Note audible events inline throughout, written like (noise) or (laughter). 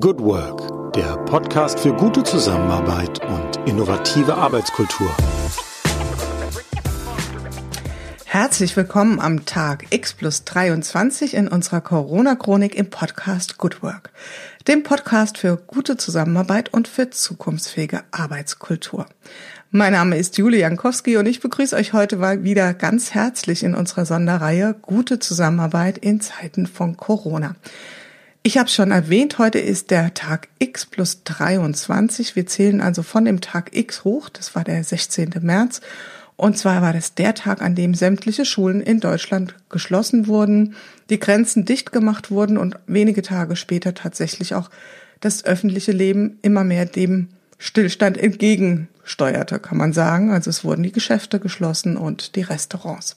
Good Work, der Podcast für gute Zusammenarbeit und innovative Arbeitskultur. Herzlich willkommen am Tag X plus 23 in unserer Corona-Chronik im Podcast Good Work, dem Podcast für gute Zusammenarbeit und für zukunftsfähige Arbeitskultur. Mein Name ist Julie Jankowski und ich begrüße euch heute mal wieder ganz herzlich in unserer Sonderreihe Gute Zusammenarbeit in Zeiten von Corona. Ich habe schon erwähnt, heute ist der Tag X plus 23. Wir zählen also von dem Tag X hoch, das war der 16. März. Und zwar war das der Tag, an dem sämtliche Schulen in Deutschland geschlossen wurden, die Grenzen dicht gemacht wurden und wenige Tage später tatsächlich auch das öffentliche Leben immer mehr dem Stillstand entgegensteuerte, kann man sagen. Also es wurden die Geschäfte geschlossen und die Restaurants.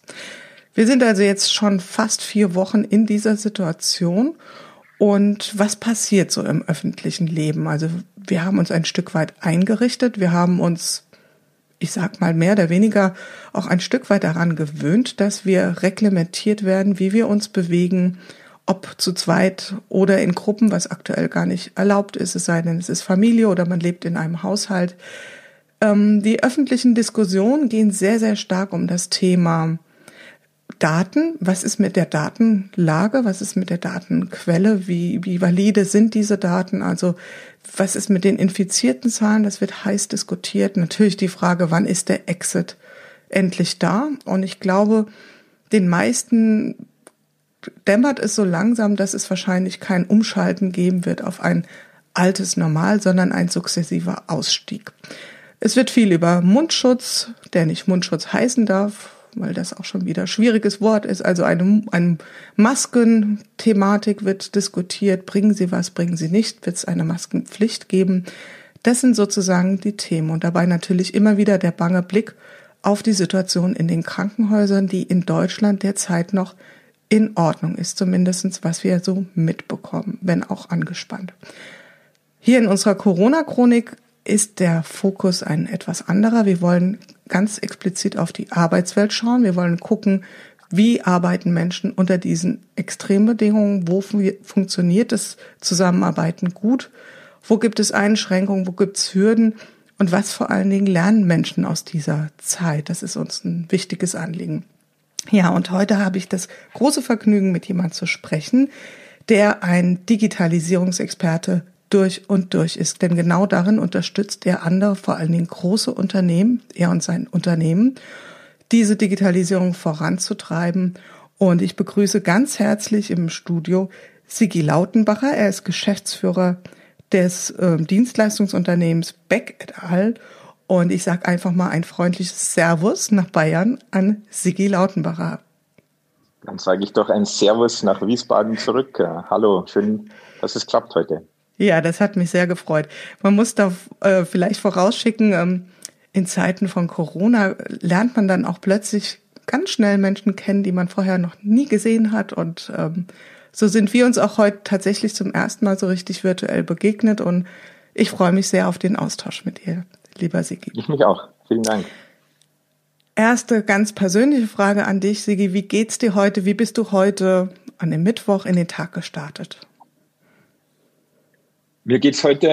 Wir sind also jetzt schon fast vier Wochen in dieser Situation und was passiert so im öffentlichen Leben? Also wir haben uns ein Stück weit eingerichtet, wir haben uns, ich sag mal mehr oder weniger auch ein Stück weit daran gewöhnt, dass wir reglementiert werden, wie wir uns bewegen, ob zu zweit oder in Gruppen, was aktuell gar nicht erlaubt ist, es sei denn, es ist Familie oder man lebt in einem Haushalt. Ähm, die öffentlichen Diskussionen gehen sehr, sehr stark um das Thema Daten, was ist mit der Datenlage, was ist mit der Datenquelle, wie, wie valide sind diese Daten, also was ist mit den infizierten Zahlen, das wird heiß diskutiert. Natürlich die Frage, wann ist der Exit endlich da? Und ich glaube, den meisten dämmert es so langsam, dass es wahrscheinlich kein Umschalten geben wird auf ein altes Normal, sondern ein sukzessiver Ausstieg. Es wird viel über Mundschutz, der nicht Mundschutz heißen darf, weil das auch schon wieder schwieriges Wort ist. Also eine, eine Maskenthematik wird diskutiert. Bringen Sie was, bringen Sie nicht? Wird es eine Maskenpflicht geben? Das sind sozusagen die Themen. Und dabei natürlich immer wieder der bange Blick auf die Situation in den Krankenhäusern, die in Deutschland derzeit noch in Ordnung ist, zumindestens was wir so mitbekommen, wenn auch angespannt. Hier in unserer Corona-Chronik ist der Fokus ein etwas anderer. Wir wollen ganz explizit auf die Arbeitswelt schauen. Wir wollen gucken, wie arbeiten Menschen unter diesen Extrembedingungen? Wo funktioniert das Zusammenarbeiten gut? Wo gibt es Einschränkungen? Wo gibt es Hürden? Und was vor allen Dingen lernen Menschen aus dieser Zeit? Das ist uns ein wichtiges Anliegen. Ja, und heute habe ich das große Vergnügen, mit jemand zu sprechen, der ein Digitalisierungsexperte durch und durch ist. Denn genau darin unterstützt er andere, vor allen Dingen große Unternehmen, er und sein Unternehmen, diese Digitalisierung voranzutreiben. Und ich begrüße ganz herzlich im Studio Sigi Lautenbacher. Er ist Geschäftsführer des äh, Dienstleistungsunternehmens Beck et al. Und ich sage einfach mal ein freundliches Servus nach Bayern an Sigi Lautenbacher. Dann sage ich doch ein Servus nach Wiesbaden zurück. Hallo, schön, dass es klappt heute. Ja, das hat mich sehr gefreut. Man muss da äh, vielleicht vorausschicken, ähm, in Zeiten von Corona lernt man dann auch plötzlich ganz schnell Menschen kennen, die man vorher noch nie gesehen hat. Und ähm, so sind wir uns auch heute tatsächlich zum ersten Mal so richtig virtuell begegnet. Und ich freue mich sehr auf den Austausch mit dir, lieber Sigi. Ich mich auch. Vielen Dank. Erste ganz persönliche Frage an dich, Sigi. Wie geht's dir heute? Wie bist du heute an dem Mittwoch in den Tag gestartet? Mir geht's heute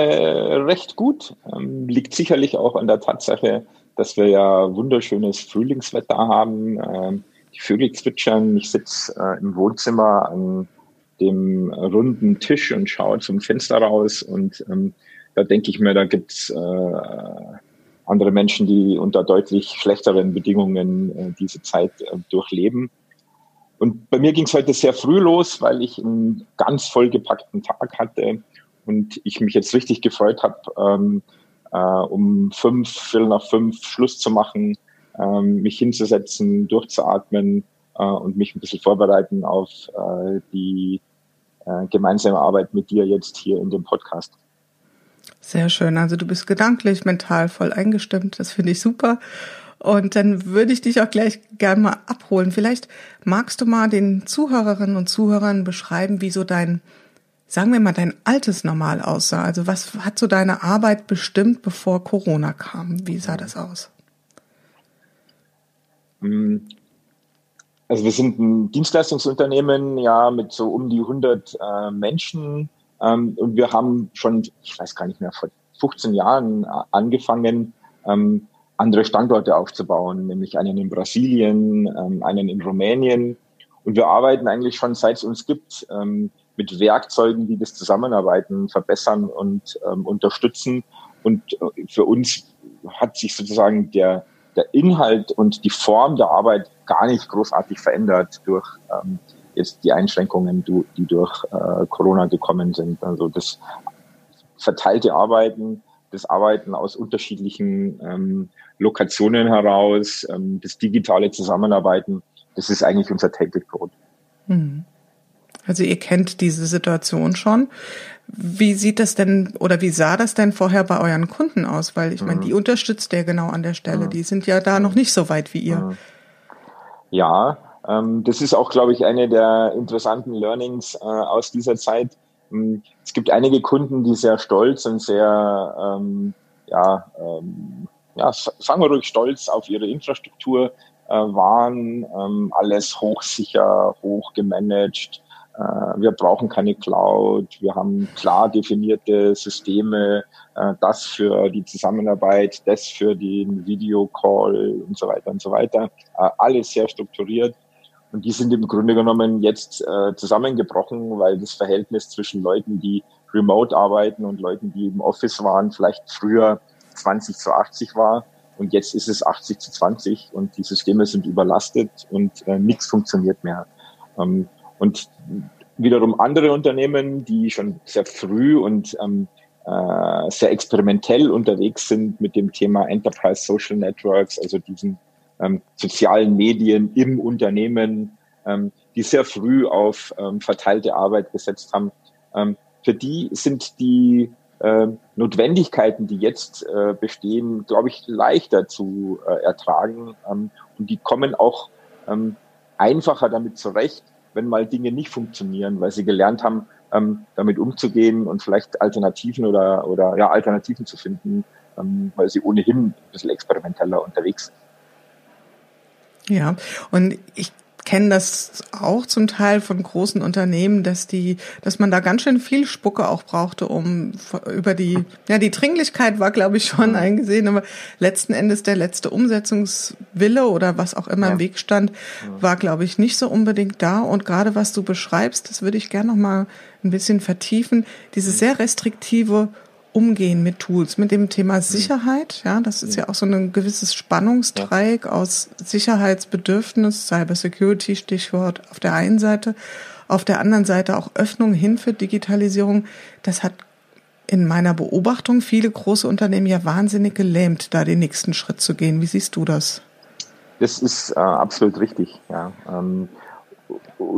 recht gut. Ähm, liegt sicherlich auch an der Tatsache, dass wir ja wunderschönes Frühlingswetter haben. Ähm, die Vögel zwitschern. Ich sitze äh, im Wohnzimmer an dem runden Tisch und schaue zum Fenster raus. Und ähm, da denke ich mir, da gibt's äh, andere Menschen, die unter deutlich schlechteren Bedingungen äh, diese Zeit äh, durchleben. Und bei mir ging's heute sehr früh los, weil ich einen ganz vollgepackten Tag hatte und ich mich jetzt richtig gefreut habe, ähm, äh, um fünf, Viertel nach fünf Schluss zu machen, ähm, mich hinzusetzen, durchzuatmen äh, und mich ein bisschen vorbereiten auf äh, die äh, gemeinsame Arbeit mit dir jetzt hier in dem Podcast. Sehr schön. Also du bist gedanklich, mental voll eingestimmt. Das finde ich super. Und dann würde ich dich auch gleich gerne mal abholen. Vielleicht magst du mal den Zuhörerinnen und Zuhörern beschreiben, wie so dein sagen wir mal, dein altes Normal aussah? Also was hat so deine Arbeit bestimmt, bevor Corona kam? Wie sah das aus? Hm. Also wir sind ein Dienstleistungsunternehmen, ja, mit so um die 100 äh, Menschen, Ähm, und wir haben schon, ich weiß gar nicht mehr, vor 15 Jahren angefangen, ähm, andere Standorte aufzubauen, nämlich einen in Brasilien, ähm, einen in Rumänien. Und wir arbeiten eigentlich schon, seit es uns gibt, ähm, mit Werkzeugen, die das Zusammenarbeiten verbessern und ähm, unterstützen. Und äh, für uns hat sich sozusagen der, der Inhalt und die Form der Arbeit gar nicht großartig verändert durch ähm, jetzt die Einschränkungen, die durch äh, Corona gekommen sind. Also das verteilte Arbeiten, das Arbeiten aus unterschiedlichen ähm, Lokationen heraus, ähm, das digitale Zusammenarbeiten, das ist eigentlich unser täglich Brot. Hm. Also ihr kennt diese Situation schon. Wie sieht das denn oder wie sah das denn vorher bei euren Kunden aus? Weil ich meine, die mhm. unterstützt ihr genau an der Stelle. Mhm. Die sind ja da noch nicht so weit wie ihr. Mhm. Ja, ähm, das ist auch, glaube ich, eine der interessanten Learnings äh, aus dieser Zeit. Es gibt einige Kunden, die sehr stolz und sehr, ähm, ja, ähm, ja, sagen wir ruhig stolz auf ihre Infrastruktur äh, waren. Ähm, alles hochsicher, hoch gemanagt. Äh, wir brauchen keine Cloud. Wir haben klar definierte Systeme. Äh, das für die Zusammenarbeit, das für den Videocall und so weiter und so weiter. Äh, alles sehr strukturiert. Und die sind im Grunde genommen jetzt äh, zusammengebrochen, weil das Verhältnis zwischen Leuten, die remote arbeiten und Leuten, die im Office waren, vielleicht früher 20 zu 80 war. Und jetzt ist es 80 zu 20 und die Systeme sind überlastet und äh, nichts funktioniert mehr. Und wiederum andere Unternehmen, die schon sehr früh und ähm, äh, sehr experimentell unterwegs sind mit dem Thema Enterprise Social Networks, also diesen ähm, sozialen Medien im Unternehmen, ähm, die sehr früh auf ähm, verteilte Arbeit gesetzt haben. Ähm, für die sind die äh, Notwendigkeiten, die jetzt äh, bestehen, glaube ich, leichter zu äh, ertragen. Ähm, und die kommen auch ähm, einfacher damit zurecht, wenn mal Dinge nicht funktionieren, weil sie gelernt haben, ähm, damit umzugehen und vielleicht Alternativen oder, oder ja, Alternativen zu finden, ähm, weil sie ohnehin ein bisschen experimenteller unterwegs sind. Ja, und ich kenne das auch zum Teil von großen Unternehmen, dass die, dass man da ganz schön viel Spucke auch brauchte, um über die, ja, die Dringlichkeit war, glaube ich, schon eingesehen, aber letzten Endes der letzte Umsetzungswille oder was auch immer ja. im Weg stand, war, glaube ich, nicht so unbedingt da. Und gerade was du beschreibst, das würde ich gerne noch mal ein bisschen vertiefen, diese sehr restriktive umgehen mit Tools, mit dem Thema mhm. Sicherheit. Ja, das ist ja auch so ein gewisses Spannungsdreieck aus Sicherheitsbedürfnis, Cybersecurity Stichwort auf der einen Seite, auf der anderen Seite auch Öffnung hin für Digitalisierung. Das hat in meiner Beobachtung viele große Unternehmen ja wahnsinnig gelähmt, da den nächsten Schritt zu gehen. Wie siehst du das? Das ist äh, absolut richtig. Ja. Ähm,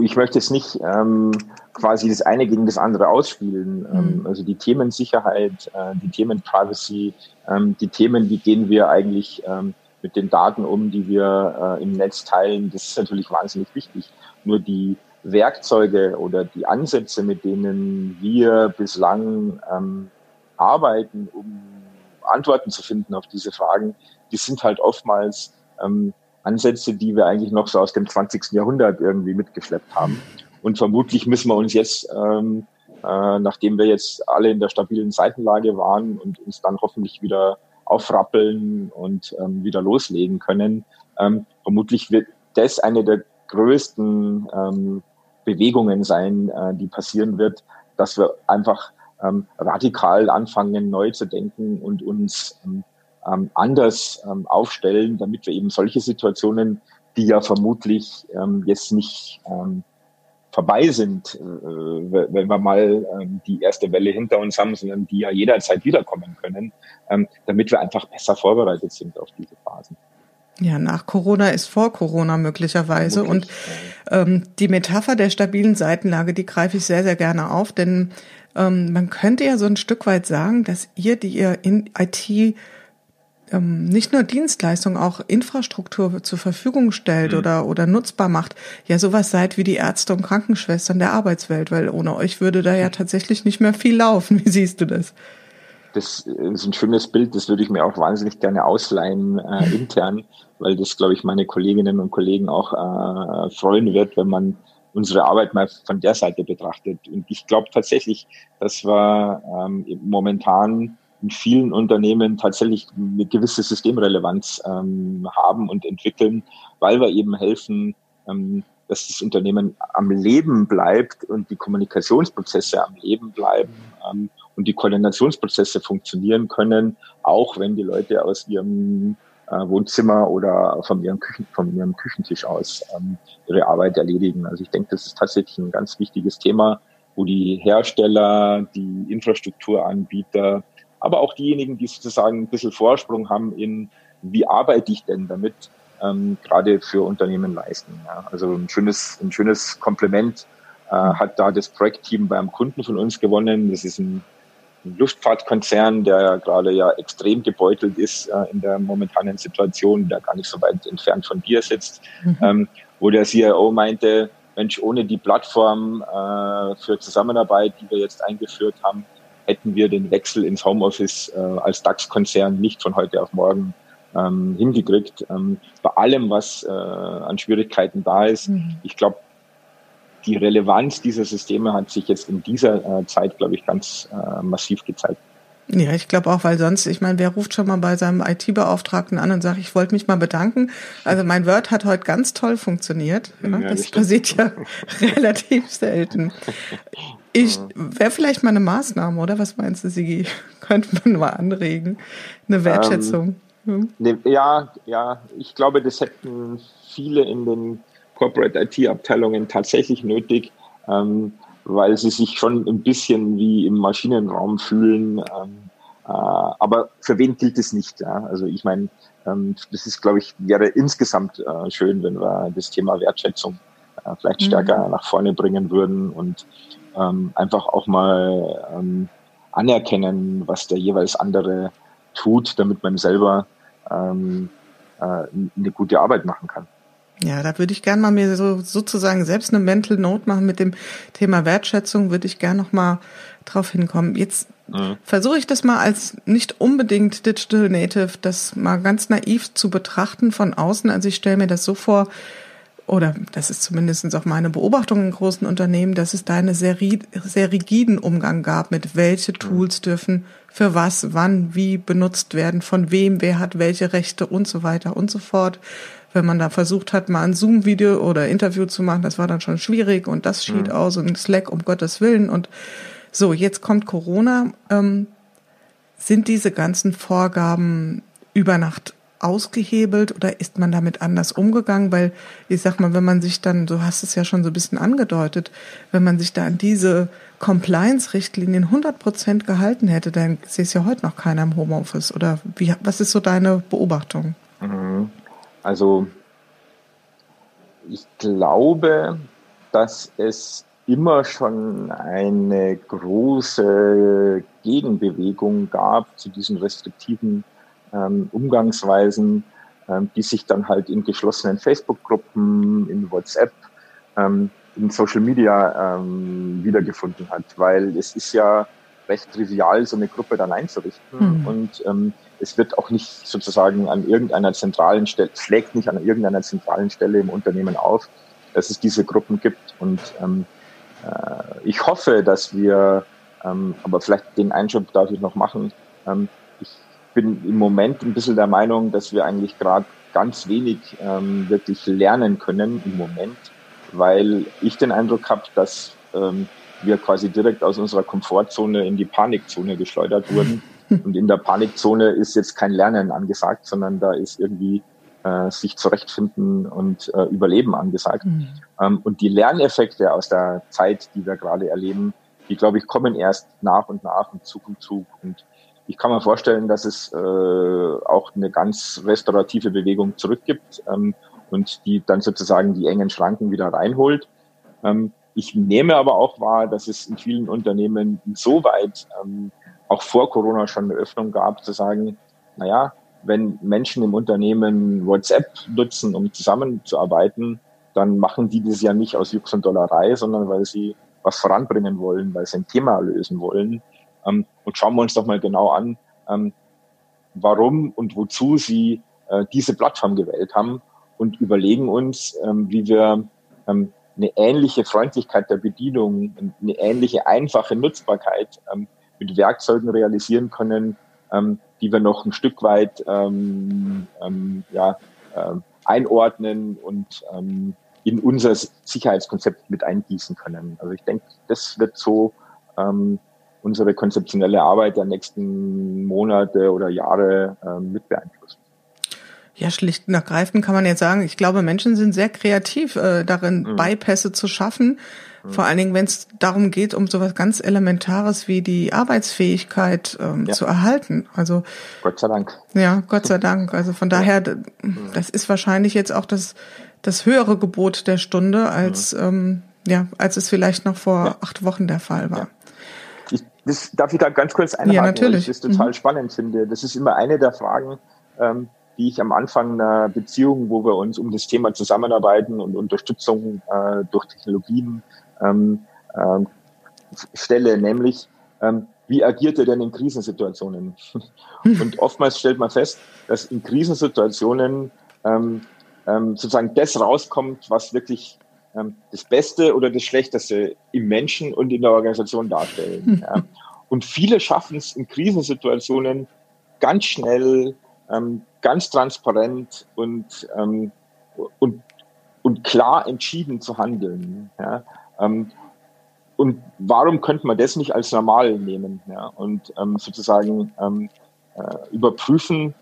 ich möchte es nicht ähm, quasi das eine gegen das andere ausspielen. Ähm, mhm. also die Themen Sicherheit, äh, die Themen Privacy, ähm, die Themen, wie gehen wir eigentlich ähm, mit den Daten um, die wir äh, im Netz teilen, das ist natürlich wahnsinnig wichtig. Nur die Werkzeuge oder die Ansätze, mit denen wir bislang arbeiten, um Antworten zu finden auf diese Fragen, die sind halt oftmals Ansätze, die wir eigentlich noch so aus dem 20. Jahrhundert irgendwie mitgeschleppt haben. Und vermutlich müssen wir uns jetzt, ähm, äh, nachdem wir jetzt alle in der stabilen Seitenlage waren und uns dann hoffentlich wieder aufrappeln und ähm, wieder loslegen können, ähm, vermutlich wird das eine der größten ähm, Bewegungen sein, äh, die passieren wird, dass wir einfach ähm, radikal anfangen, neu zu denken und uns ähm, ähm, anders ähm, aufstellen, damit wir eben solche Situationen, die ja vermutlich ähm, jetzt nicht ähm, vorbei sind, äh, wenn wir mal ähm, die erste Welle hinter uns haben, sondern die ja jederzeit wiederkommen können, ähm, damit wir einfach besser vorbereitet sind auf diese Phasen. Ja, nach Corona ist vor Corona möglicherweise. Möglich, und ähm, die Metapher der stabilen Seitenlage, die greife ich sehr, sehr gerne auf, denn ähm, man könnte ja so ein Stück weit sagen, dass ihr, die ihr in IT ähm, nicht nur Dienstleistungen, auch Infrastruktur zur Verfügung stellt mhm. oder, oder nutzbar macht, ja sowas seid wie die Ärzte und Krankenschwestern der Arbeitswelt, weil ohne euch würde da ja tatsächlich nicht mehr viel laufen. (laughs) Wie siehst du das? Das ist ein schönes Bild, das würde ich mir auch wahnsinnig gerne ausleihen äh, (laughs) intern, weil das, glaube ich, meine Kolleginnen und Kollegen auch äh, freuen wird, wenn man unsere Arbeit mal von der Seite betrachtet. Und ich glaube tatsächlich, dass wir ähm, momentan in vielen Unternehmen tatsächlich eine gewisse Systemrelevanz ähm, haben und entwickeln, weil wir eben helfen, ähm, dass das Unternehmen am Leben bleibt und die Kommunikationsprozesse am Leben bleiben ähm, und die Koordinationsprozesse funktionieren können, auch wenn die Leute aus ihrem äh, Wohnzimmer oder von ihrem, Küchen, von ihrem Küchentisch aus ähm, ihre Arbeit erledigen. Also ich denke, das ist tatsächlich ein ganz wichtiges Thema, wo die Hersteller, die Infrastrukturanbieter, aber auch diejenigen, die sozusagen ein bisschen Vorsprung haben in, wie arbeite ich denn damit, ähm, gerade für Unternehmen leisten. Ja. Also ein schönes, ein schönes Kompliment äh, hat da das Projektteam beim Kunden von uns gewonnen. Das ist ein, Luftfahrtkonzern, der ja gerade ja extrem gebeutelt ist äh, in der momentanen Situation, der gar nicht so weit entfernt von dir sitzt, mhm. ähm, wo der CIO meinte, Mensch, ohne die Plattform äh, für Zusammenarbeit, die wir jetzt eingeführt haben, hätten wir den Wechsel ins Homeoffice äh, als DAX-Konzern nicht von heute auf morgen ähm, hingekriegt. Ähm, bei allem, was äh, an Schwierigkeiten da ist. Mhm. Ich glaube, die Relevanz dieser Systeme hat sich jetzt in dieser äh, Zeit, glaube ich, ganz äh, massiv gezeigt. Ja, ich glaube auch, weil sonst, ich meine, wer ruft schon mal bei seinem IT-Beauftragten an und sagt, ich wollte mich mal bedanken. Also mein Word hat heute ganz toll funktioniert. Ja, das, das passiert ja (laughs) relativ selten. Ich wäre vielleicht mal eine Maßnahme, oder? Was meinst du, Sigi? (laughs) Könnte man mal anregen? Eine Wertschätzung. Ähm, ne, ja, ja, ich glaube, das hätten viele in den Corporate IT-Abteilungen tatsächlich nötig. Ähm, weil sie sich schon ein bisschen wie im Maschinenraum fühlen. Ähm, äh, aber für wen gilt es nicht? Ja? Also ich meine, ähm, das ist, glaube ich, wäre insgesamt äh, schön, wenn wir das Thema Wertschätzung äh, vielleicht mhm. stärker nach vorne bringen würden und ähm, einfach auch mal ähm, anerkennen, was der jeweils andere tut, damit man selber ähm, äh, eine gute Arbeit machen kann. Ja, da würde ich gerne mal mir so sozusagen selbst eine Mental Note machen mit dem Thema Wertschätzung, würde ich gerne noch mal drauf hinkommen. Jetzt mhm. versuche ich das mal als nicht unbedingt Digital Native, das mal ganz naiv zu betrachten von außen. Also ich stelle mir das so vor, oder das ist zumindest auch meine Beobachtung in großen Unternehmen, dass es da einen sehr, sehr rigiden Umgang gab mit welche mhm. Tools dürfen für was, wann, wie benutzt werden, von wem, wer hat welche Rechte und so weiter und so fort wenn man da versucht hat, mal ein Zoom-Video oder Interview zu machen, das war dann schon schwierig und das schied mhm. aus und Slack um Gottes Willen und so, jetzt kommt Corona. Ähm, sind diese ganzen Vorgaben über Nacht ausgehebelt oder ist man damit anders umgegangen? Weil ich sag mal, wenn man sich dann, du hast es ja schon so ein bisschen angedeutet, wenn man sich da an diese Compliance-Richtlinien 100 Prozent gehalten hätte, dann ist ja heute noch keiner im Homeoffice. Oder wie, was ist so deine Beobachtung? Mhm. Also ich glaube, dass es immer schon eine große Gegenbewegung gab zu diesen restriktiven ähm, Umgangsweisen, ähm, die sich dann halt in geschlossenen Facebook-Gruppen, in WhatsApp, ähm, in Social Media ähm, wiedergefunden hat, weil es ist ja recht trivial, so eine Gruppe dann einzurichten mhm. und ähm, es wird auch nicht sozusagen an irgendeiner zentralen Stelle, schlägt nicht an irgendeiner zentralen Stelle im Unternehmen auf, dass es diese Gruppen gibt. Und ähm, äh, ich hoffe, dass wir, ähm, aber vielleicht den Einschub darf ich noch machen, ähm, bin im Moment ein bisschen der Meinung, dass wir eigentlich gerade ganz wenig ähm, wirklich lernen können im Moment, weil ich den Eindruck habe, dass ähm, wir quasi direkt aus unserer Komfortzone in die Panikzone geschleudert wurden und in der Panikzone ist jetzt kein Lernen angesagt, sondern da ist irgendwie äh, sich zurechtfinden und äh, Überleben angesagt. Mhm. Ähm, und die Lerneffekte aus der Zeit, die wir gerade erleben, die, glaube ich, kommen erst nach und nach und Zug um Zug. Und ich kann mir vorstellen, dass es äh, auch eine ganz restaurative Bewegung zurückgibt ähm, und die dann sozusagen die engen Schranken wieder reinholt. Ähm, ich nehme aber auch wahr, dass es in vielen Unternehmen insoweit ähm, auch vor Corona schon eine Öffnung gab, zu sagen, naja, wenn Menschen im Unternehmen WhatsApp nutzen, um zusammenzuarbeiten, dann machen die das ja nicht aus Jux und Dollerei, sondern weil sie was voranbringen wollen, weil sie ein Thema lösen wollen. Ähm, und schauen wir uns doch mal genau an, ähm, warum und wozu sie äh, diese Plattform gewählt haben und überlegen uns, ähm, wie wir eine ähnliche Freundlichkeit der Bedienung, eine ähnliche einfache Nutzbarkeit ähm, mit Werkzeugen realisieren können, ähm, die wir noch ein Stück weit ähm, ähm, ja, äh, einordnen und ähm, in unser Sicherheitskonzept mit eingießen können. Also ich denke, das wird so ähm, unsere konzeptionelle Arbeit der nächsten Monate oder Jahre ähm, mit beeinflussen. Ja, schlicht und ergreifend kann man jetzt sagen, ich glaube, Menschen sind sehr kreativ äh, darin, mhm. Bypässe zu schaffen. Mhm. Vor allen Dingen, wenn es darum geht, um sowas ganz Elementares wie die Arbeitsfähigkeit ähm, ja. zu erhalten. Also Gott sei Dank. Ja, Gott sei Dank. Also von daher, mhm. das ist wahrscheinlich jetzt auch das, das höhere Gebot der Stunde, als, mhm. ähm, ja, als es vielleicht noch vor ja. acht Wochen der Fall war. Das darf ich da ganz kurz einhaken, ja, natürlich. weil ich das total mhm. spannend finde. Das ist immer eine der Fragen, ähm, die ich am Anfang einer Beziehung, wo wir uns um das Thema Zusammenarbeiten und Unterstützung äh, durch Technologien ähm, ähm, stelle, nämlich ähm, wie agiert er denn in Krisensituationen? und oftmals stellt man fest, dass in Krisensituationen ähm, ähm, sozusagen das rauskommt, was wirklich das Beste oder das Schlechteste im Menschen und in der Organisation darstellen. (laughs) ja. Und viele schaffen es in Krisensituationen ganz schnell ähm, ganz transparent und, ähm, und, und klar entschieden zu handeln. Ja? Ähm, und warum könnte man das nicht als normal nehmen ja? und ähm, sozusagen ähm, äh, überprüfen,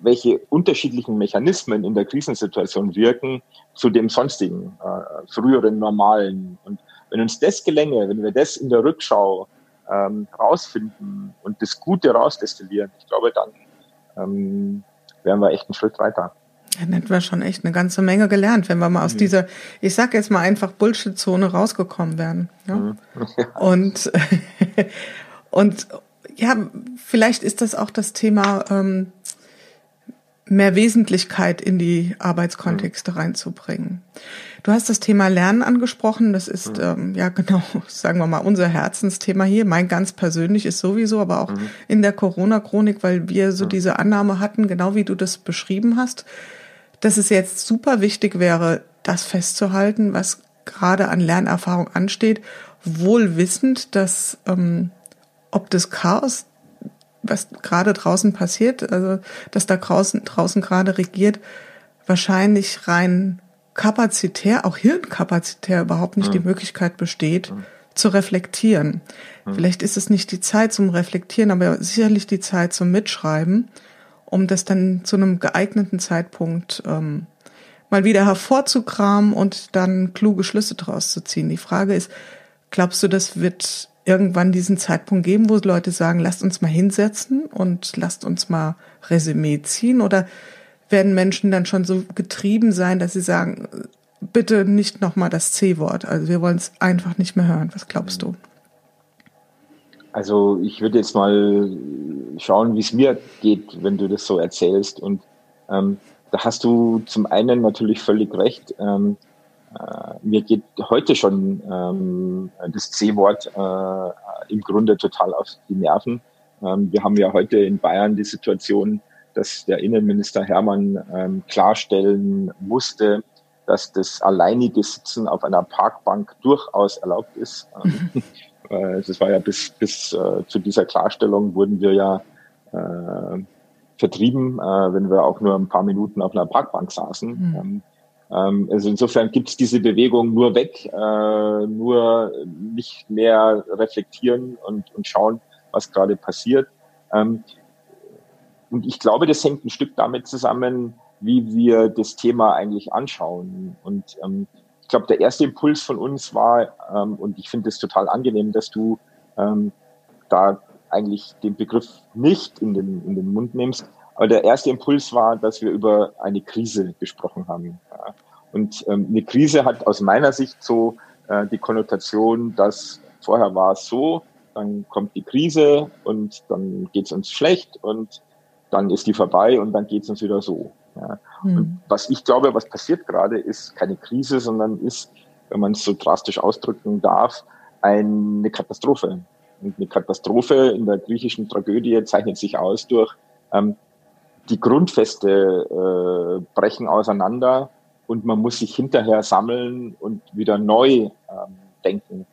welche unterschiedlichen Mechanismen in der Krisensituation wirken zu dem sonstigen, äh, früheren normalen. Und wenn uns das gelänge, wenn wir das in der Rückschau ähm, rausfinden und das Gute rausdestillieren, ich glaube, dann ähm, wären wir echt einen Schritt weiter. Dann hätten wir schon echt eine ganze Menge gelernt, wenn wir mal aus mhm. dieser, ich sag jetzt mal einfach Bullshit-Zone rausgekommen wären. Ja? Mhm. (laughs) Und, (laughs) und ja, vielleicht ist das auch das Thema, ähm, mehr Wesentlichkeit in die Arbeitskontexte mhm. reinzubringen. Du hast das Thema Lernen angesprochen. Das ist mhm. ähm, ja (laughs) genau, sagen wir mal, unser Herzensthema hier. Mein ganz persönlich ist sowieso, aber auch mhm. in der Corona-Chronik, weil wir so mhm. diese Annahme hatten, genau wie du das beschrieben hast, dass es jetzt super wichtig wäre, das festzuhalten, was gerade an Lernerfahrung ansteht, wohl wissend, dass ähm, ob das Chaos was gerade draußen passiert, also dass da draußen, draußen gerade regiert, wahrscheinlich rein kapazitär, auch hirnkapazitär überhaupt nicht mhm. die Möglichkeit besteht, mhm. zu reflektieren. Mhm. Vielleicht ist es nicht die Zeit zum Reflektieren, aber sicherlich die Zeit zum Mitschreiben, um das dann zu einem geeigneten Zeitpunkt ähm, mal wieder hervorzukramen und dann kluge Schlüsse draus zu ziehen. Die Frage ist, glaubst du, das wird irgendwann diesen Zeitpunkt geben, wo Leute sagen, lasst uns mal hinsetzen und lasst uns mal Resümee ziehen? Oder werden Menschen dann schon so getrieben sein, dass sie sagen, bitte nicht nochmal das C-Wort. Also wir wollen es einfach nicht mehr hören. Was glaubst du? Also ich würde jetzt mal schauen, wie es mir geht, wenn du das so erzählst. Und ähm, da hast du zum einen natürlich völlig recht. Ähm, äh, mir geht heute schon ähm, das C-Wort äh, im Grunde total auf die Nerven. Ähm, wir haben ja heute in Bayern die Situation, dass der Innenminister Hermann ähm, klarstellen musste, dass das alleinige Sitzen auf einer Parkbank durchaus erlaubt ist. Ähm, (laughs) äh, das war ja bis, bis äh, zu dieser Klarstellung wurden wir ja äh, vertrieben, äh, wenn wir auch nur ein paar Minuten auf einer Parkbank saßen. Mhm. Ähm, also insofern gibt es diese Bewegung nur weg, äh, nur nicht mehr reflektieren und, und schauen, was gerade passiert. Ähm, und ich glaube, das hängt ein Stück damit zusammen, wie wir das Thema eigentlich anschauen. Und ähm, ich glaube, der erste Impuls von uns war, ähm, und ich finde es total angenehm, dass du ähm, da eigentlich den Begriff nicht in den, in den Mund nimmst, aber der erste Impuls war, dass wir über eine Krise gesprochen haben. Ja. Und ähm, eine Krise hat aus meiner Sicht so äh, die Konnotation, dass vorher war es so, dann kommt die Krise und dann geht es uns schlecht und dann ist die vorbei und dann geht es uns wieder so. Ja. Mhm. Und was ich glaube, was passiert gerade, ist keine Krise, sondern ist, wenn man es so drastisch ausdrücken darf, eine Katastrophe. Und eine Katastrophe in der griechischen Tragödie zeichnet sich aus durch ähm, die Grundfeste äh, brechen auseinander. und man muss sich hinterher sammeln und wieder neu ähm, denken.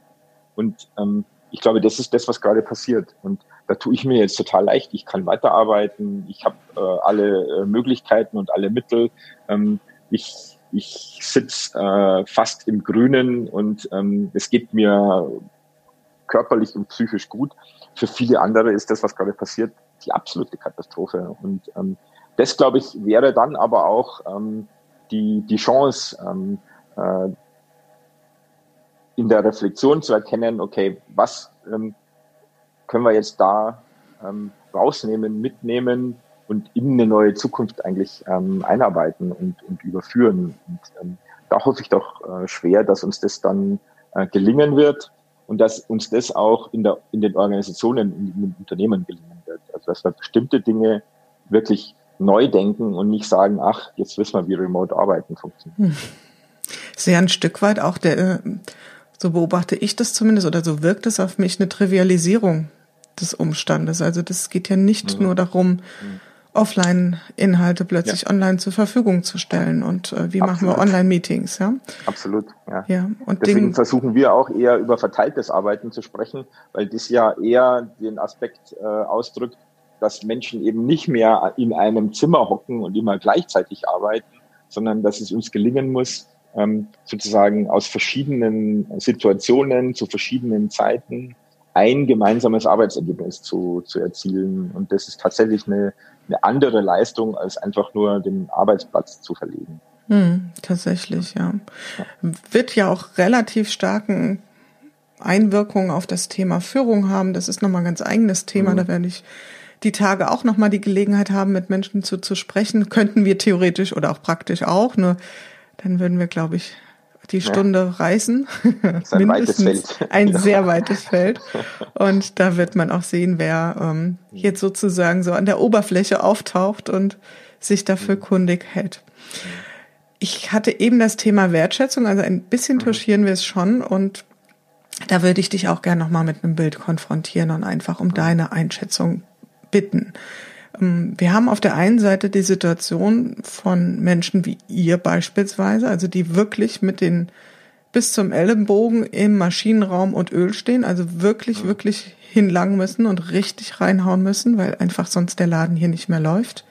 Und ähm, ich glaube, das ist das, was gerade passiert. Und da tue ich mir jetzt total leicht. Ich kann weiterarbeiten. Ich habe äh, alle äh, Möglichkeiten und alle Mittel. Ähm, ich ich sitze äh, fast im Grünen und ähm, es geht mir körperlich und psychisch gut. Für viele andere ist das, was gerade passiert, die absolute Katastrophe. Und ähm, das, glaube ich, wäre dann aber auch ähm, die, die Chance, ähm, äh, in der Reflexion zu erkennen, okay, was ähm, können wir jetzt da ähm, rausnehmen, mitnehmen und in eine neue Zukunft eigentlich ähm, einarbeiten und, und überführen. Und ähm, da hoffe ich doch äh, schwer, dass uns das dann äh, gelingen wird und dass uns das auch in, der, in den Organisationen, in den Unternehmen gelingen. Also dass wir bestimmte Dinge wirklich neu denken und nicht sagen, ach, jetzt wissen wir, wie Remote Arbeiten funktioniert. Hm. Sehr ein Stück weit auch der, äh, so beobachte ich das zumindest oder so wirkt es auf mich, eine Trivialisierung des Umstandes. Also das geht ja nicht mhm. nur darum, mhm. Offline-Inhalte plötzlich ja. online zur Verfügung zu stellen und äh, wie Absolut. machen wir Online-Meetings, ja? Absolut, ja. ja und Deswegen Ding, versuchen wir auch eher über verteiltes Arbeiten zu sprechen, weil das ja eher den Aspekt äh, ausdrückt, dass Menschen eben nicht mehr in einem Zimmer hocken und immer gleichzeitig arbeiten, sondern dass es uns gelingen muss, ähm, sozusagen aus verschiedenen Situationen zu verschiedenen Zeiten ein gemeinsames Arbeitsergebnis zu, zu erzielen. Und das ist tatsächlich eine, eine andere Leistung, als einfach nur den Arbeitsplatz zu verlegen. Hm, tatsächlich, ja. Wird ja auch relativ starken Einwirkungen auf das Thema Führung haben. Das ist nochmal ein ganz eigenes Thema. Mhm. Da werde ich die Tage auch nochmal die Gelegenheit haben, mit Menschen zu, zu sprechen. Könnten wir theoretisch oder auch praktisch auch. Nur dann würden wir, glaube ich, die Stunde ja. reisen. (laughs) Das ist ein Mindestens weites Feld. ein sehr weites Feld. Und da wird man auch sehen, wer ähm, jetzt sozusagen so an der Oberfläche auftaucht und sich dafür mhm. kundig hält. Ich hatte eben das Thema Wertschätzung, also ein bisschen mhm. touchieren wir es schon und da würde ich dich auch gerne nochmal mit einem Bild konfrontieren und einfach um mhm. deine Einschätzung bitten. Ähm, wir haben auf der einen Seite die Situation von Menschen wie ihr beispielsweise, also die wirklich mit den bis zum Ellenbogen im Maschinenraum und Öl stehen, also wirklich, wirklich hinlangen müssen und richtig reinhauen müssen, weil einfach sonst der Laden hier nicht mehr läuft.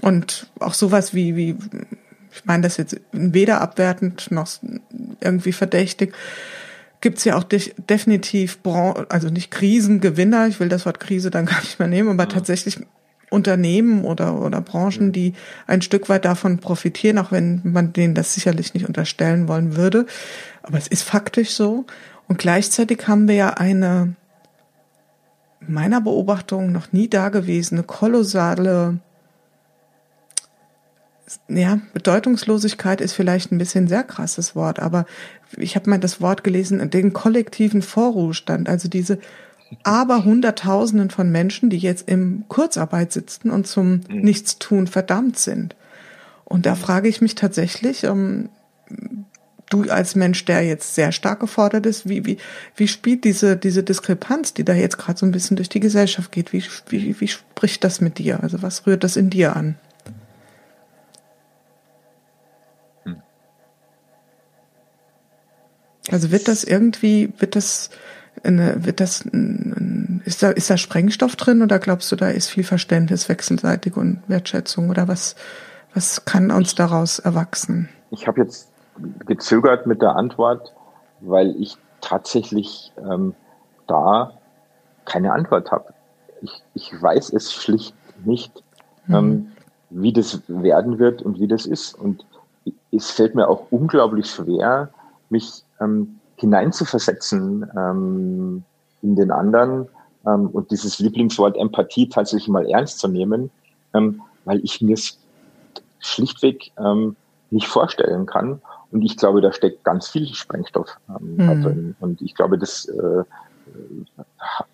Und auch sowas wie, wie, ich meine das jetzt weder abwertend noch irgendwie verdächtig, gibt's ja auch definitiv, also nicht Krisengewinner, ich will das Wort Krise dann gar nicht mehr nehmen, aber ja. tatsächlich Unternehmen oder, oder Branchen, die ein Stück weit davon profitieren, auch wenn man denen das sicherlich nicht unterstellen wollen würde. Aber es ist faktisch so. Und gleichzeitig haben wir ja eine meiner Beobachtung noch nie dagewesene kolossale ja, Bedeutungslosigkeit ist vielleicht ein bisschen sehr krasses Wort, aber ich habe mal das Wort gelesen, den kollektiven Vorruhestand, also diese aber Hunderttausenden von Menschen, die jetzt im Kurzarbeit sitzen und zum mhm. Nichtstun verdammt sind. Und da frage ich mich tatsächlich, ähm, du als Mensch, der jetzt sehr stark gefordert ist, wie, wie, wie spielt diese, diese Diskrepanz, die da jetzt gerade so ein bisschen durch die Gesellschaft geht, wie, wie, wie spricht das mit dir? Also was rührt das in dir an? Hm. Also wird das irgendwie, wird das, eine, wird das, ist da, ist da Sprengstoff drin oder glaubst du, da ist viel Verständnis wechselseitig und Wertschätzung oder was, was kann uns daraus erwachsen? Ich habe jetzt gezögert mit der Antwort, weil ich tatsächlich ähm, da keine Antwort habe. Ich, ich weiß es schlicht nicht, mhm. ähm, wie das werden wird und wie das ist. Und es fällt mir auch unglaublich schwer, mich ähm, hineinzuversetzen ähm, in den anderen ähm, und dieses Lieblingswort Empathie tatsächlich mal ernst zu nehmen, ähm, weil ich mir es schlichtweg ähm, nicht vorstellen kann. Und ich glaube, da steckt ganz viel Sprengstoff ähm, mhm. drin. Und ich glaube, das äh,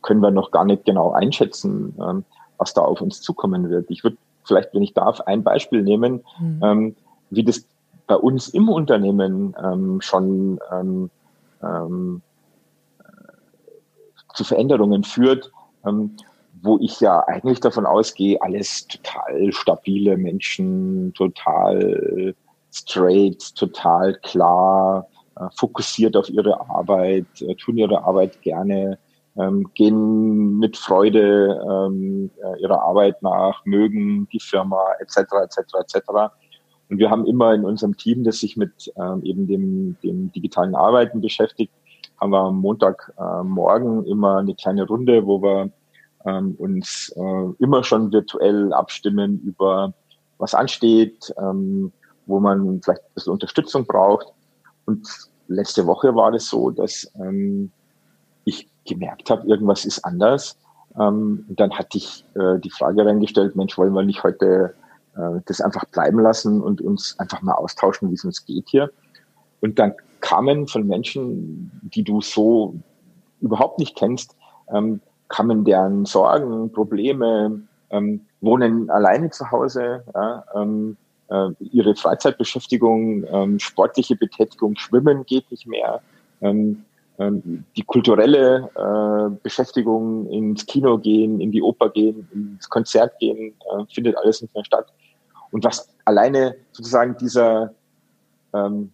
können wir noch gar nicht genau einschätzen, ähm, was da auf uns zukommen wird. Ich würde vielleicht, wenn ich darf, ein Beispiel nehmen, mhm. ähm, wie das bei uns im Unternehmen ähm, schon ähm, ähm, zu Veränderungen führt, ähm, wo ich ja eigentlich davon ausgehe, alles total stabile Menschen, total straight, total klar, äh, fokussiert auf ihre Arbeit, äh, tun ihre Arbeit gerne, ähm, gehen mit Freude ähm, äh, ihrer Arbeit nach, mögen die Firma etc. etc. etc. Und wir haben immer in unserem Team, das sich mit ähm, eben dem, dem digitalen Arbeiten beschäftigt, haben wir am Montagmorgen äh, immer eine kleine Runde, wo wir ähm, uns äh, immer schon virtuell abstimmen über was ansteht, ähm, wo man vielleicht ein bisschen Unterstützung braucht. Und letzte Woche war es so, dass ähm, ich gemerkt habe, irgendwas ist anders. Ähm, und dann hatte ich äh, die Frage reingestellt, Mensch, wollen wir nicht heute äh, das einfach bleiben lassen und uns einfach mal austauschen, wie es uns geht hier. Und dann kamen von Menschen, die du so überhaupt nicht kennst, ähm, kamen deren Sorgen, Probleme, ähm, wohnen alleine zu Hause, ja, ähm, äh, ihre Freizeitbeschäftigung, ähm, sportliche Betätigung, Schwimmen geht nicht mehr, ähm, die kulturelle äh, Beschäftigung, ins Kino gehen, in die Oper gehen, ins Konzert gehen, äh, findet alles nicht mehr statt. Und was alleine sozusagen dieser ähm,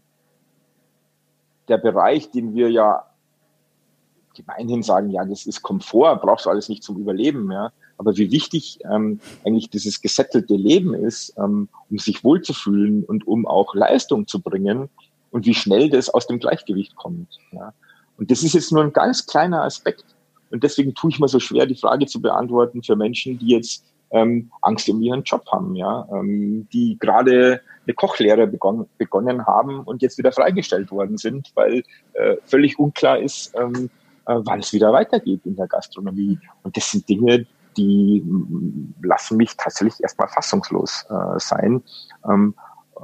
der Bereich, den wir ja gemeinhin sagen, ja, das ist Komfort, brauchst du alles nicht zum Überleben, ja. Aber wie wichtig ähm, eigentlich dieses gesettelte Leben ist, ähm, um sich wohlzufühlen und um auch Leistung zu bringen und wie schnell das aus dem Gleichgewicht kommt. Ja. Und das ist jetzt nur ein ganz kleiner Aspekt. Und deswegen tue ich mir so schwer, die Frage zu beantworten für Menschen, die jetzt ähm, Angst um ihren Job haben, ja, ähm, die gerade eine Kochlehre begonnen, begonnen haben und jetzt wieder freigestellt worden sind, weil äh, völlig unklar ist, ähm, äh, wann es wieder weitergeht in der Gastronomie. Und das sind Dinge, die mm, lassen mich tatsächlich erstmal fassungslos äh, sein, ähm, äh,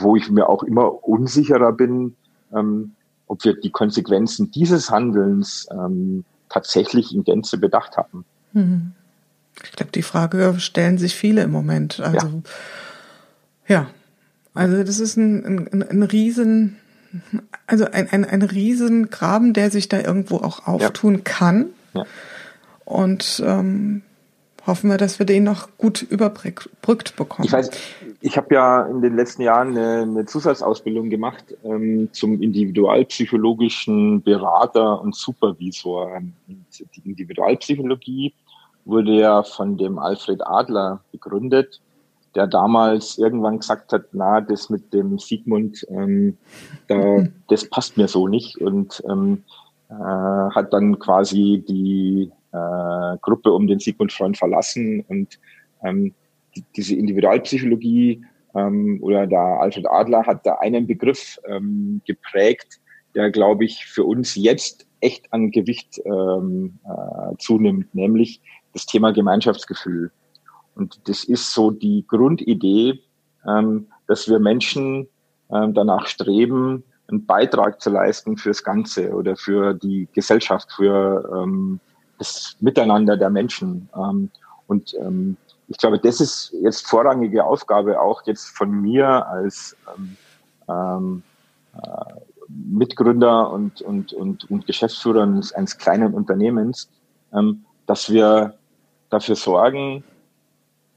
wo ich mir auch immer unsicherer bin, ähm, ob wir die Konsequenzen dieses Handelns ähm, tatsächlich in Gänze bedacht haben. Mhm. Ich glaube, die Frage stellen sich viele im Moment. Also ja, ja. also das ist ein, ein, ein Riesen, also ein, ein, ein Riesengraben, der sich da irgendwo auch auftun ja. kann. Ja. Und ähm, hoffen wir, dass wir den noch gut überbrückt bekommen. Ich weiß, ich habe ja in den letzten Jahren eine, eine Zusatzausbildung gemacht ähm, zum individualpsychologischen Berater und Supervisor. Und die Individualpsychologie wurde ja von dem Alfred Adler begründet, der damals irgendwann gesagt hat, na, das mit dem Sigmund, ähm, da, (laughs) das passt mir so nicht und ähm, äh, hat dann quasi die äh, Gruppe um den Sigmund Freund verlassen und ähm, die, diese Individualpsychologie ähm, oder der Alfred Adler hat da einen Begriff ähm, geprägt, der, glaube ich, für uns jetzt echt an Gewicht ähm, äh, zunimmt, nämlich das Thema Gemeinschaftsgefühl. Und das ist so die Grundidee, ähm, dass wir Menschen ähm, danach streben, einen Beitrag zu leisten fürs Ganze oder für die Gesellschaft, für ähm, das Miteinander der Menschen. Ähm, und ähm, ich glaube, das ist jetzt vorrangige Aufgabe auch jetzt von mir als ähm, ähm, äh, Mitgründer und, und, und, und Geschäftsführer eines, eines kleinen Unternehmens, ähm, dass wir dafür sorgen,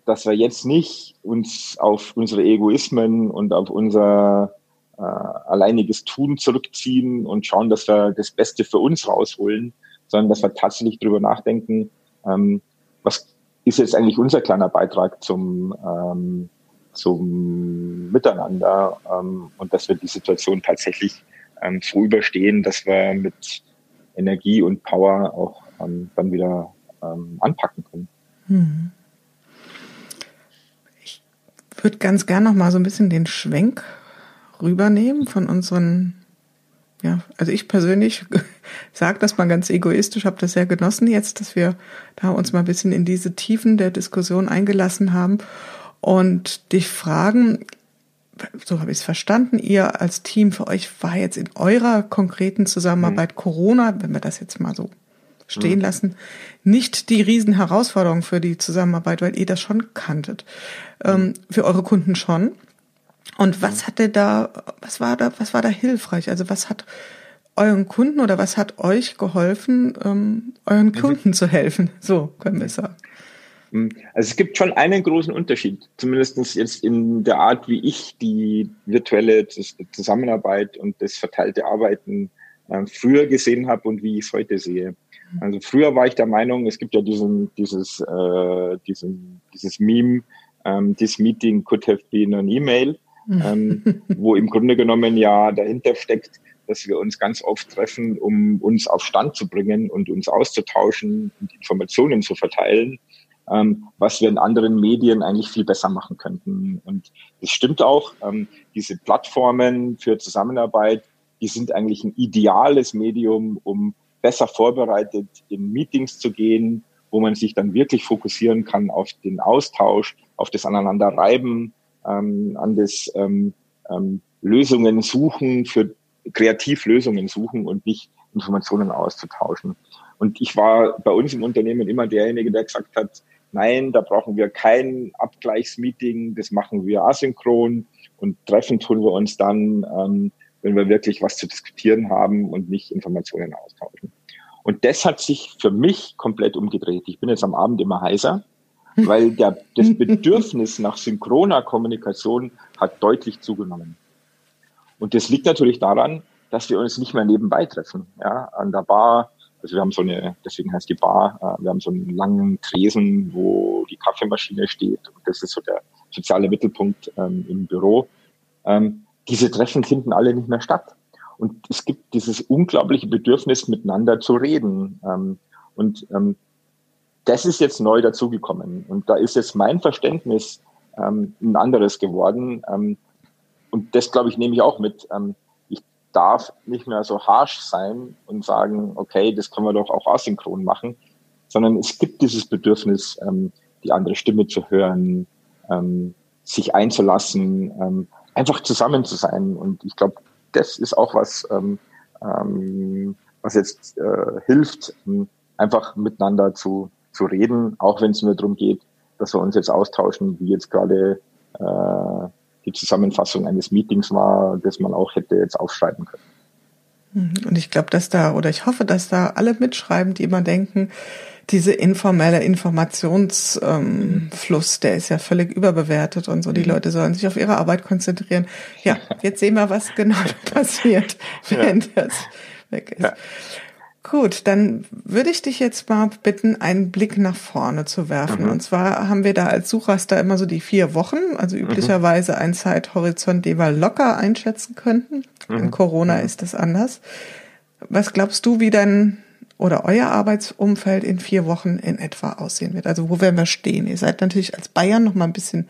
dass wir jetzt nicht uns auf unsere Egoismen und auf unser äh, alleiniges Tun zurückziehen und schauen, dass wir das Beste für uns rausholen, sondern dass wir tatsächlich darüber nachdenken, ähm, was ist jetzt eigentlich unser kleiner Beitrag zum, ähm, zum Miteinander ähm, und dass wir die Situation tatsächlich ähm, so überstehen, dass wir mit Energie und Power auch ähm, dann wieder ähm, anpacken können. Hm. Ich würde ganz gern noch mal so ein bisschen den Schwenk rübernehmen von unseren ja, also ich persönlich (laughs) sage das mal ganz egoistisch, habe das sehr genossen jetzt, dass wir da uns mal ein bisschen in diese Tiefen der Diskussion eingelassen haben und dich fragen, so habe ich es verstanden, ihr als Team, für euch war jetzt in eurer konkreten Zusammenarbeit mhm. Corona, wenn wir das jetzt mal so stehen mhm. lassen, nicht die Riesenherausforderung für die Zusammenarbeit, weil ihr das schon kanntet. Ähm, mhm. für eure Kunden schon. Und was hatte da, was war da, was war da hilfreich? Also was hat euren Kunden oder was hat euch geholfen, ähm, euren Kunden zu helfen? (laughs) So können wir sagen. Hm, also es gibt schon einen großen Unterschied, zumindest jetzt in der Art, wie ich die virtuelle Zusammenarbeit und das verteilte Arbeiten äh, früher gesehen habe und wie ich es heute sehe. Also früher war ich der Meinung, es gibt ja diesen, dieses, äh, diesen, dieses Meme, ähm, this meeting could have been an email, ähm, (laughs) wo im Grunde genommen ja dahinter steckt, dass wir uns ganz oft treffen, um uns auf Stand zu bringen und uns auszutauschen und Informationen zu verteilen ähm, was wir in anderen Medien eigentlich viel besser machen könnten. Und das stimmt auch. Ähm, diese Plattformen für Zusammenarbeit, die sind eigentlich ein ideales Medium, um besser vorbereitet in Meetings zu gehen, wo man sich dann wirklich fokussieren kann auf den Austausch, auf das Aneinanderreiben, ähm, an das ähm, ähm, Lösungen suchen, für kreativ Lösungen suchen und nicht Informationen auszutauschen. Und ich war bei uns im Unternehmen immer derjenige, der gesagt hat, Nein, da brauchen wir kein Abgleichsmeeting, das machen wir asynchron und treffen tun wir uns dann, ähm, wenn wir wirklich was zu diskutieren haben und nicht Informationen austauschen. Und das hat sich für mich komplett umgedreht. Ich bin jetzt am Abend immer heißer, weil der, das (laughs) Bedürfnis nach synchroner Kommunikation hat deutlich zugenommen. Und das liegt natürlich daran, dass wir uns nicht mehr nebenbei treffen. Ja, an der Bar also wir haben so eine, deswegen heißt die Bar, äh, wir haben so einen langen Tresen, wo die Kaffeemaschine steht. Und das ist so der soziale Mittelpunkt ähm, im Büro. Ähm, diese Treffen finden alle nicht mehr statt. Und es gibt dieses unglaubliche Bedürfnis, miteinander zu reden. Ähm, und ähm, das ist jetzt neu dazugekommen. Und da ist jetzt mein Verständnis ähm, ein anderes geworden. Ähm, und das, glaube ich, nehme ich auch mit. Ähm, darf nicht mehr so harsh sein und sagen, okay, das können wir doch auch asynchron machen, sondern es gibt dieses Bedürfnis, ähm, die andere Stimme zu hören, ähm, sich einzulassen, ähm, einfach zusammen zu sein. Und ich glaube, das ist auch was, ähm, ähm, was jetzt äh, hilft, ähm, einfach miteinander zu, zu reden, auch wenn es nur darum geht, dass wir uns jetzt austauschen, wie jetzt gerade äh, die Zusammenfassung eines Meetings war, das man auch hätte jetzt aufschreiben können. Mhm. Und ich glaube, dass da, oder ich hoffe, dass da alle mitschreiben, die immer denken, diese informelle Informationsfluss, ähm, der ist ja völlig überbewertet und so. Die mhm. Leute sollen sich auf ihre Arbeit konzentrieren. Ja, (laughs) jetzt sehen wir, was genau (laughs) passiert, wenn ja. das weg ist. Ja. Gut, dann würde ich dich jetzt mal bitten, einen Blick nach vorne zu werfen. Mhm. Und zwar haben wir da als Suchraster immer so die vier Wochen, also mhm. üblicherweise ein Zeithorizont, den wir locker einschätzen könnten. Mhm. In Corona mhm. ist das anders. Was glaubst du, wie dein oder euer Arbeitsumfeld in vier Wochen in etwa aussehen wird? Also wo werden wir stehen? Ihr seid natürlich als Bayern noch mal ein bisschen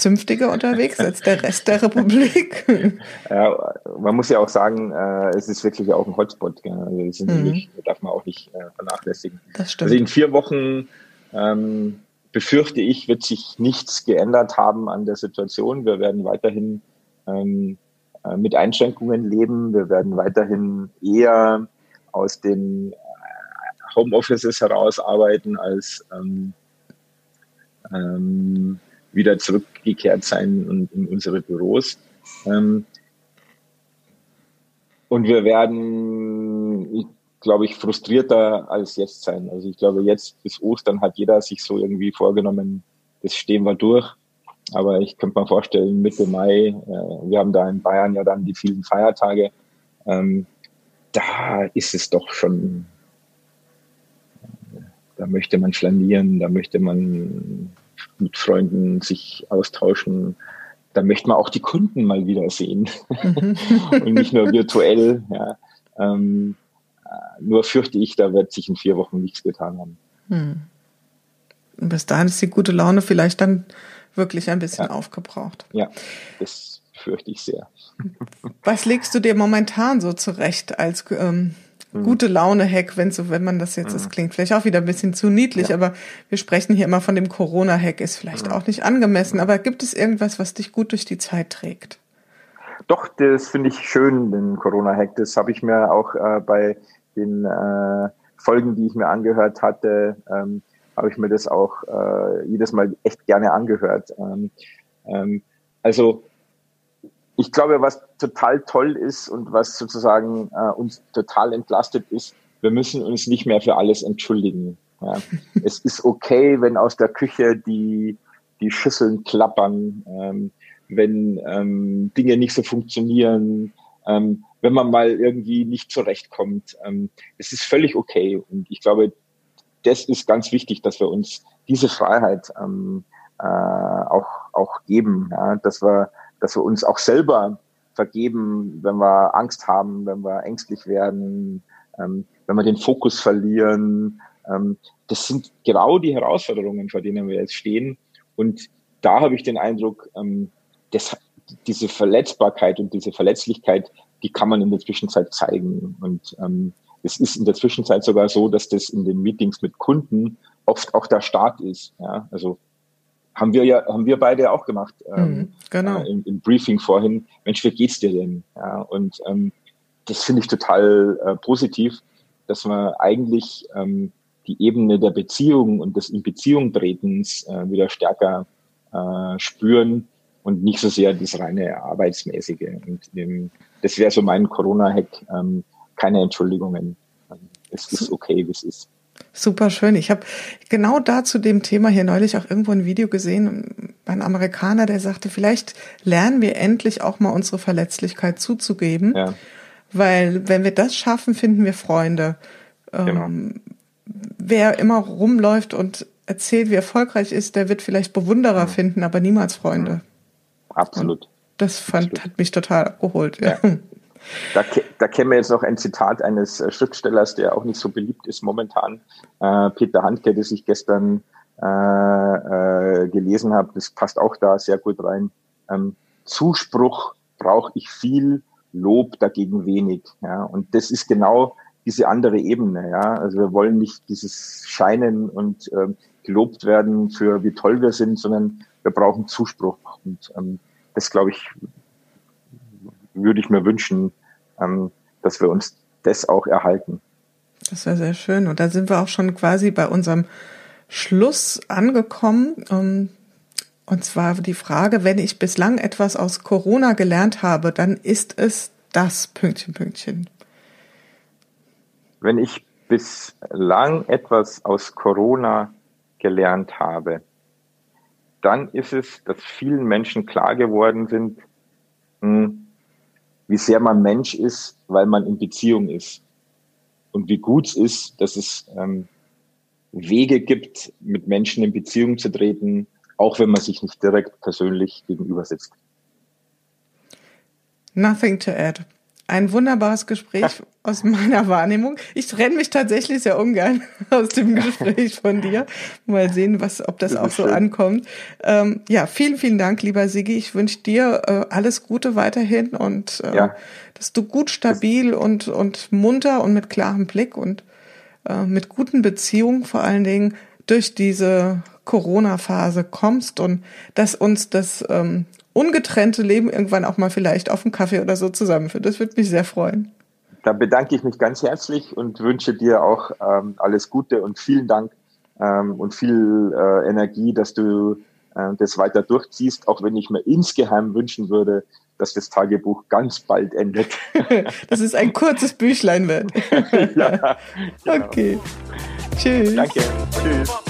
zünftiger unterwegs als der Rest der Republik. (laughs) Ja, man muss ja auch sagen, äh, es ist wirklich auch ein Hotspot. Gell? Also das mhm. nicht, darf man auch nicht äh, vernachlässigen. Das stimmt. Also in vier Wochen ähm, befürchte ich, wird sich nichts geändert haben an der Situation. Wir werden weiterhin ähm, äh, mit Einschränkungen leben. Wir werden weiterhin eher aus den äh, Homeoffices heraus arbeiten als ähm, ähm, wieder zurückgekehrt sein und in unsere Büros. Ähm, und wir werden, glaube ich, frustrierter als jetzt sein. Also ich glaube, jetzt bis Ostern hat jeder sich so irgendwie vorgenommen, das stehen wir durch. Aber ich könnte mir vorstellen, Mitte Mai, äh, wir haben da in Bayern ja dann die vielen Feiertage, ähm, da ist es doch schon, da möchte man flanieren, da möchte man mit Freunden sich austauschen. Da möchte man auch die Kunden mal wieder sehen mhm. (laughs) und nicht nur virtuell. Ja. Ähm, äh, nur fürchte ich, da wird sich in vier Wochen nichts getan haben. Hm. Bis dahin ist die gute Laune vielleicht dann wirklich ein bisschen ja. aufgebraucht. Ja, das fürchte ich sehr. Was legst du dir momentan so zurecht als ähm. Gute Laune-Hack, wenn so, wenn man das jetzt, das mhm. klingt vielleicht auch wieder ein bisschen zu niedlich, ja. aber wir sprechen hier immer von dem Corona-Hack, ist vielleicht mhm. auch nicht angemessen, aber gibt es irgendwas, was dich gut durch die Zeit trägt? Doch, das finde ich schön, den Corona-Hack. Das habe ich mir auch äh, bei den äh, Folgen, die ich mir angehört hatte, ähm, habe ich mir das auch äh, jedes Mal echt gerne angehört. Ähm, ähm, also ich glaube, was total toll ist und was sozusagen äh, uns total entlastet ist, wir müssen uns nicht mehr für alles entschuldigen. Ja. (laughs) es ist okay, wenn aus der Küche die, die Schüsseln klappern, ähm, wenn ähm, Dinge nicht so funktionieren, ähm, wenn man mal irgendwie nicht zurechtkommt. Ähm, es ist völlig okay. Und ich glaube, das ist ganz wichtig, dass wir uns diese Freiheit ähm, äh, auch, auch geben, ja? dass, wir, dass wir uns auch selber vergeben, wenn wir Angst haben, wenn wir ängstlich werden, ähm, wenn wir den Fokus verlieren. Ähm, das sind genau die Herausforderungen, vor denen wir jetzt stehen. Und da habe ich den Eindruck, ähm, das, diese Verletzbarkeit und diese Verletzlichkeit, die kann man in der Zwischenzeit zeigen. Und ähm, es ist in der Zwischenzeit sogar so, dass das in den Meetings mit Kunden oft auch der Start ist. Ja? Also haben wir ja, haben wir beide auch gemacht. Ähm, mhm, genau. Äh, im, im, Briefing vorhin. Mensch, wie geht's dir denn? Ja, und ähm, das finde ich total äh, positiv, dass man eigentlich ähm, die Ebene der Beziehung und des in Beziehung tretens äh, wieder stärker äh, spüren und nicht so sehr das reine Arbeitsmäßige. Und ähm, das wäre so mein Corona-Hack. Ähm, keine Entschuldigungen. Es ist okay, wie es ist. Super schön. Ich habe genau da zu dem Thema hier neulich auch irgendwo ein Video gesehen. Ein Amerikaner, der sagte, vielleicht lernen wir endlich auch mal unsere Verletzlichkeit zuzugeben. Ja. Weil wenn wir das schaffen, finden wir Freunde. Genau. Ähm, wer immer rumläuft und erzählt, wie erfolgreich ist, der wird vielleicht Bewunderer mhm. finden, aber niemals Freunde. Absolut. Und das fand, Absolut. hat mich total abgeholt. Ja. ja. (laughs) Da, da wir jetzt noch ein Zitat eines äh, Schriftstellers, der auch nicht so beliebt ist momentan, äh, Peter Handke, das ich gestern äh, äh, gelesen habe. Das passt auch da sehr gut rein. Ähm, Zuspruch brauche ich viel, Lob dagegen wenig. Ja? Und das ist genau diese andere Ebene. Ja? Also wir wollen nicht dieses Scheinen und ähm, gelobt werden für wie toll wir sind, sondern wir brauchen Zuspruch. Und ähm, das, glaube ich, würde ich mir wünschen, ähm, dass wir uns das auch erhalten. Das wäre sehr schön. Und da sind wir auch schon quasi bei unserem Schluss angekommen. Ähm, und zwar die Frage, wenn ich bislang etwas aus Corona gelernt habe, dann ist es das Pünktchen, Pünktchen. Wenn ich bislang etwas aus Corona gelernt habe, dann ist es, dass vielen Menschen klar geworden sind, hm, wie sehr man Mensch ist, weil man in Beziehung ist. Und wie gut es ist, dass es ähm, Wege gibt, mit Menschen in Beziehung zu treten, auch wenn man sich nicht direkt persönlich gegenüber sitzt. Nothing to add. Ein wunderbares Gespräch (laughs) aus meiner Wahrnehmung. Ich trenne mich tatsächlich sehr ungern (laughs) aus dem (laughs) Gespräch von dir. Mal sehen, was, ob das, das auch so schön. ankommt. Ähm, ja, vielen, vielen Dank, lieber Sigi. Ich wünsche dir äh, alles Gute weiterhin und äh, ja. dass du gut, stabil und, und munter und mit klarem Blick und äh, mit guten Beziehungen vor allen Dingen durch diese Corona-Phase kommst und dass uns das ähm, ungetrennte Leben irgendwann auch mal vielleicht auf einen Kaffee oder so zusammenführt. Das würde mich sehr freuen. Da bedanke ich mich ganz herzlich und wünsche dir auch ähm, alles Gute und vielen Dank ähm, und viel äh, Energie, dass du äh, das weiter durchziehst, auch wenn ich mir insgeheim wünschen würde, dass das Tagebuch ganz bald endet. (laughs) das ist ein kurzes Büchlein wird. (laughs) ja, (laughs) genau. Okay. Tschüss. Danke. Tschüss.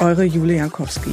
Eure Julia Jankowski.